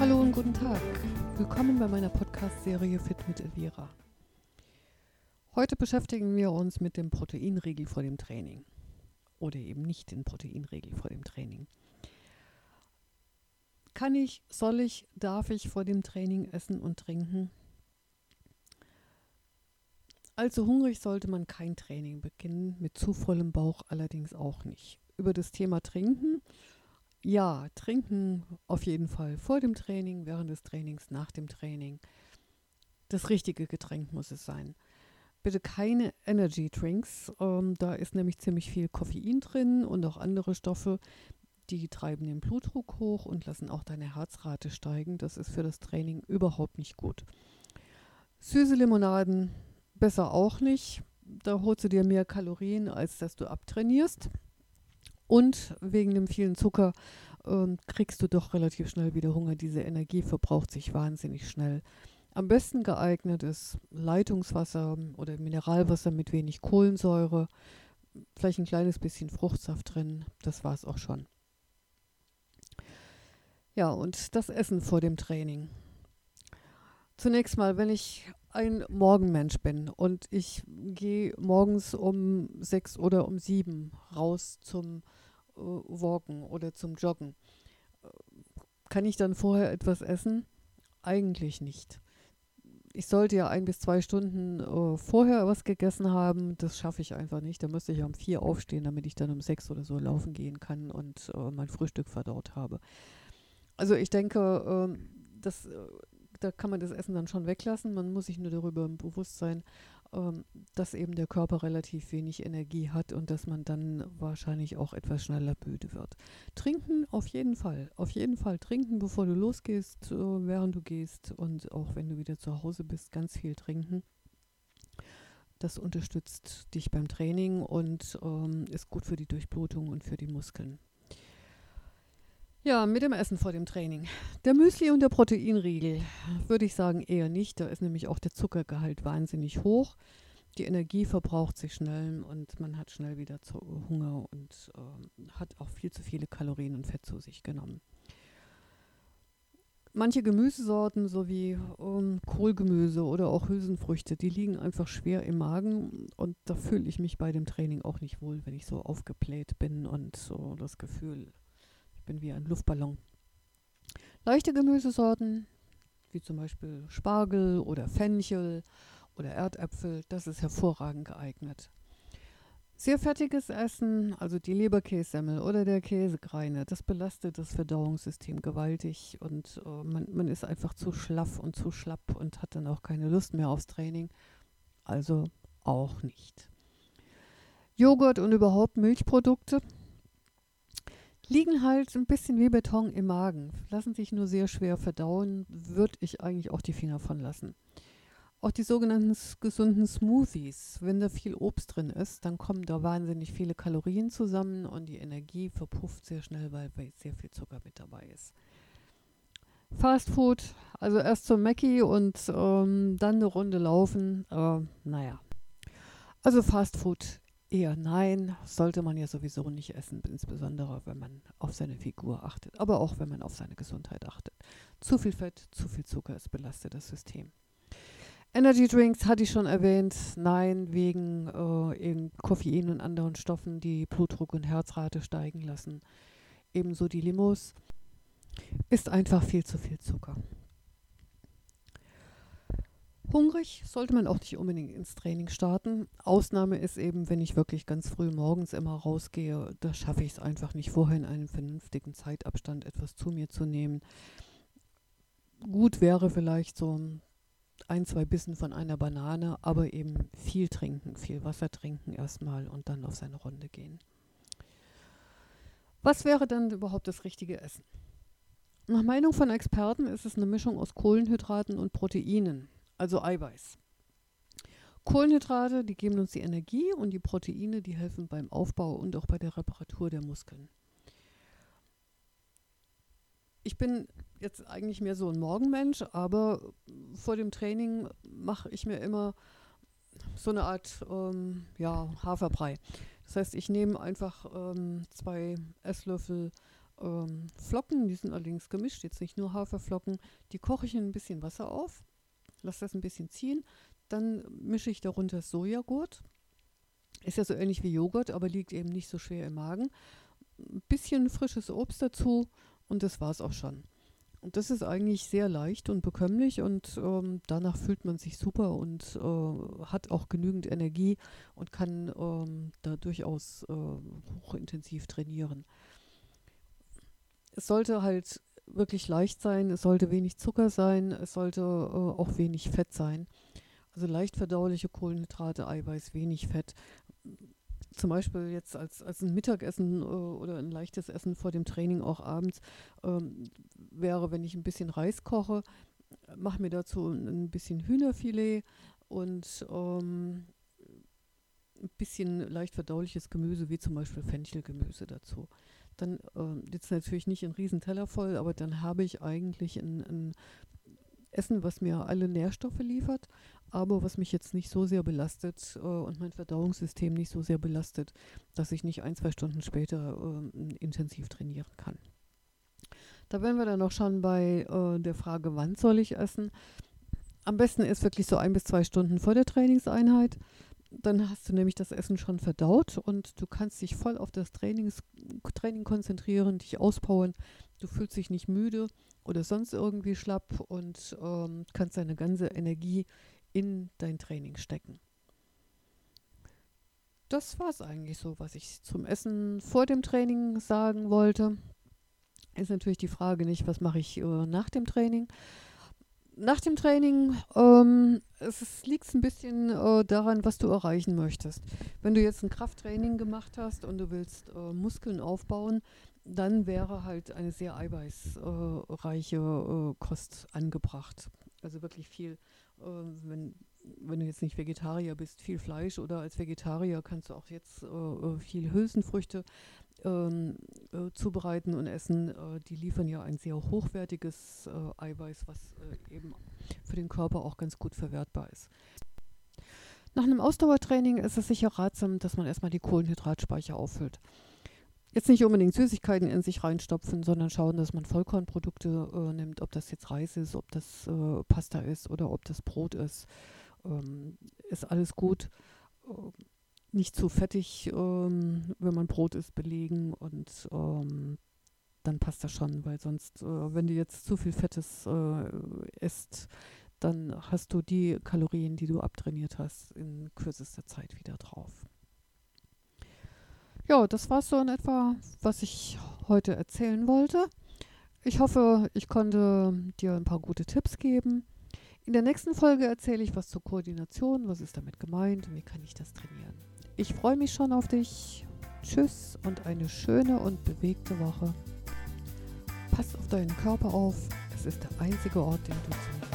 Hallo und guten Tag. Willkommen bei meiner Podcast-Serie Fit mit Elvira. Heute beschäftigen wir uns mit dem Proteinriegel vor dem Training. Oder eben nicht den Proteinriegel vor dem Training. Kann ich, soll ich, darf ich vor dem Training essen und trinken? Allzu hungrig sollte man kein Training beginnen, mit zu vollem Bauch allerdings auch nicht. Über das Thema Trinken ja, trinken auf jeden Fall vor dem Training, während des Trainings, nach dem Training. Das richtige Getränk muss es sein. Bitte keine Energy Drinks. Ähm, da ist nämlich ziemlich viel Koffein drin und auch andere Stoffe, die treiben den Blutdruck hoch und lassen auch deine Herzrate steigen. Das ist für das Training überhaupt nicht gut. Süße Limonaden besser auch nicht. Da holst du dir mehr Kalorien, als dass du abtrainierst. Und wegen dem vielen Zucker ähm, kriegst du doch relativ schnell wieder Hunger. Diese Energie verbraucht sich wahnsinnig schnell. Am besten geeignet ist Leitungswasser oder Mineralwasser mit wenig Kohlensäure, vielleicht ein kleines bisschen Fruchtsaft drin. Das war es auch schon. Ja, und das Essen vor dem Training. Zunächst mal, wenn ich ein Morgenmensch bin und ich gehe morgens um sechs oder um sieben raus zum äh, Walken oder zum Joggen, kann ich dann vorher etwas essen? Eigentlich nicht. Ich sollte ja ein bis zwei Stunden äh, vorher was gegessen haben. Das schaffe ich einfach nicht. Da müsste ich um vier aufstehen, damit ich dann um sechs oder so laufen gehen kann und äh, mein Frühstück verdaut habe. Also ich denke, äh, das äh, da kann man das Essen dann schon weglassen. Man muss sich nur darüber bewusst sein, ähm, dass eben der Körper relativ wenig Energie hat und dass man dann wahrscheinlich auch etwas schneller müde wird. Trinken auf jeden Fall. Auf jeden Fall trinken, bevor du losgehst, äh, während du gehst und auch wenn du wieder zu Hause bist, ganz viel trinken. Das unterstützt dich beim Training und ähm, ist gut für die Durchblutung und für die Muskeln. Ja, mit dem Essen vor dem Training. Der Müsli und der Proteinriegel würde ich sagen eher nicht. Da ist nämlich auch der Zuckergehalt wahnsinnig hoch. Die Energie verbraucht sich schnell und man hat schnell wieder Hunger und äh, hat auch viel zu viele Kalorien und Fett zu sich genommen. Manche Gemüsesorten sowie ähm, Kohlgemüse oder auch Hülsenfrüchte, die liegen einfach schwer im Magen und da fühle ich mich bei dem Training auch nicht wohl, wenn ich so aufgebläht bin und so das Gefühl bin wie ein Luftballon. Leichte Gemüsesorten, wie zum Beispiel Spargel oder Fenchel oder Erdäpfel, das ist hervorragend geeignet. Sehr fettiges Essen, also die Leberkässemmel oder der Käsekreine, das belastet das Verdauungssystem gewaltig und äh, man, man ist einfach zu schlaff und zu schlapp und hat dann auch keine Lust mehr aufs Training. Also auch nicht. Joghurt und überhaupt Milchprodukte, liegen halt ein bisschen wie Beton im Magen, lassen sich nur sehr schwer verdauen, würde ich eigentlich auch die Finger von lassen. Auch die sogenannten gesunden Smoothies, wenn da viel Obst drin ist, dann kommen da wahnsinnig viele Kalorien zusammen und die Energie verpufft sehr schnell, weil sehr viel Zucker mit dabei ist. Fast Food, also erst zum Mackie und ähm, dann eine Runde laufen, äh, naja. Also Fast Food Eher nein, sollte man ja sowieso nicht essen, insbesondere wenn man auf seine Figur achtet, aber auch wenn man auf seine Gesundheit achtet. Zu viel Fett, zu viel Zucker, es belastet das System. Energy Drinks hatte ich schon erwähnt, nein, wegen äh, Koffein und anderen Stoffen, die Blutdruck und Herzrate steigen lassen. Ebenso die Limos. Ist einfach viel zu viel Zucker. Hungrig sollte man auch nicht unbedingt ins Training starten. Ausnahme ist eben, wenn ich wirklich ganz früh morgens immer rausgehe, da schaffe ich es einfach nicht vorher in einem vernünftigen Zeitabstand etwas zu mir zu nehmen. Gut wäre vielleicht so ein, zwei Bissen von einer Banane, aber eben viel trinken, viel Wasser trinken erstmal und dann auf seine Runde gehen. Was wäre dann überhaupt das richtige Essen? Nach Meinung von Experten ist es eine Mischung aus Kohlenhydraten und Proteinen also Eiweiß. Kohlenhydrate, die geben uns die Energie und die Proteine, die helfen beim Aufbau und auch bei der Reparatur der Muskeln. Ich bin jetzt eigentlich mehr so ein Morgenmensch, aber vor dem Training mache ich mir immer so eine Art ähm, ja, Haferbrei. Das heißt, ich nehme einfach ähm, zwei Esslöffel ähm, Flocken, die sind allerdings gemischt, jetzt nicht nur Haferflocken. Die koche ich in ein bisschen Wasser auf, lasse das ein bisschen ziehen. Dann mische ich darunter Sojagurt. Ist ja so ähnlich wie Joghurt, aber liegt eben nicht so schwer im Magen. Ein bisschen frisches Obst dazu und das war es auch schon. Und das ist eigentlich sehr leicht und bekömmlich und ähm, danach fühlt man sich super und äh, hat auch genügend Energie und kann ähm, da durchaus äh, hochintensiv trainieren. Es sollte halt wirklich leicht sein, es sollte wenig Zucker sein, es sollte äh, auch wenig Fett sein. Also leicht verdauliche Kohlenhydrate, Eiweiß, wenig Fett zum Beispiel jetzt als, als ein Mittagessen äh, oder ein leichtes Essen vor dem Training auch abends ähm, wäre, wenn ich ein bisschen Reis koche, mache mir dazu ein bisschen Hühnerfilet und ähm, ein bisschen leicht verdauliches Gemüse, wie zum Beispiel Fenchelgemüse dazu. Dann äh, jetzt natürlich nicht ein Riesenteller voll, aber dann habe ich eigentlich ein, ein Essen, was mir alle Nährstoffe liefert, aber was mich jetzt nicht so sehr belastet äh, und mein Verdauungssystem nicht so sehr belastet, dass ich nicht ein, zwei Stunden später äh, intensiv trainieren kann. Da werden wir dann noch schon bei äh, der Frage, wann soll ich essen. Am besten ist wirklich so ein bis zwei Stunden vor der Trainingseinheit. Dann hast du nämlich das Essen schon verdaut und du kannst dich voll auf das Trainings, Training konzentrieren, dich auspowern. Du fühlst dich nicht müde oder sonst irgendwie schlapp und ähm, kannst deine ganze Energie in dein Training stecken. Das war es eigentlich so, was ich zum Essen vor dem Training sagen wollte. Ist natürlich die Frage nicht, was mache ich äh, nach dem Training. Nach dem Training ähm, es liegt ein bisschen äh, daran, was du erreichen möchtest. Wenn du jetzt ein Krafttraining gemacht hast und du willst äh, Muskeln aufbauen, dann wäre halt eine sehr eiweißreiche äh, Kost angebracht. Also wirklich viel äh, wenn, wenn du jetzt nicht Vegetarier bist, viel Fleisch oder als Vegetarier kannst du auch jetzt äh, äh viel Hülsenfrüchte ähm, äh, zubereiten und essen. Äh, die liefern ja ein sehr hochwertiges äh, Eiweiß, was eben für den Körper auch ganz gut verwertbar ist. Nach einem Ausdauertraining ist es sicher ratsam, dass man erstmal die Kohlenhydratspeicher auffüllt jetzt nicht unbedingt Süßigkeiten in sich reinstopfen, sondern schauen, dass man Vollkornprodukte äh, nimmt, ob das jetzt Reis ist, ob das äh, Pasta ist oder ob das Brot ist. Ähm, ist alles gut. Nicht zu fettig, ähm, wenn man Brot isst, belegen und ähm, dann passt das schon, weil sonst, äh, wenn du jetzt zu viel Fettes äh, isst, dann hast du die Kalorien, die du abtrainiert hast, in kürzester Zeit wieder drauf. Ja, das war so in etwa, was ich heute erzählen wollte. Ich hoffe, ich konnte dir ein paar gute Tipps geben. In der nächsten Folge erzähle ich was zur Koordination, was ist damit gemeint und wie kann ich das trainieren. Ich freue mich schon auf dich. Tschüss und eine schöne und bewegte Woche. Pass auf deinen Körper auf. Es ist der einzige Ort, den du zum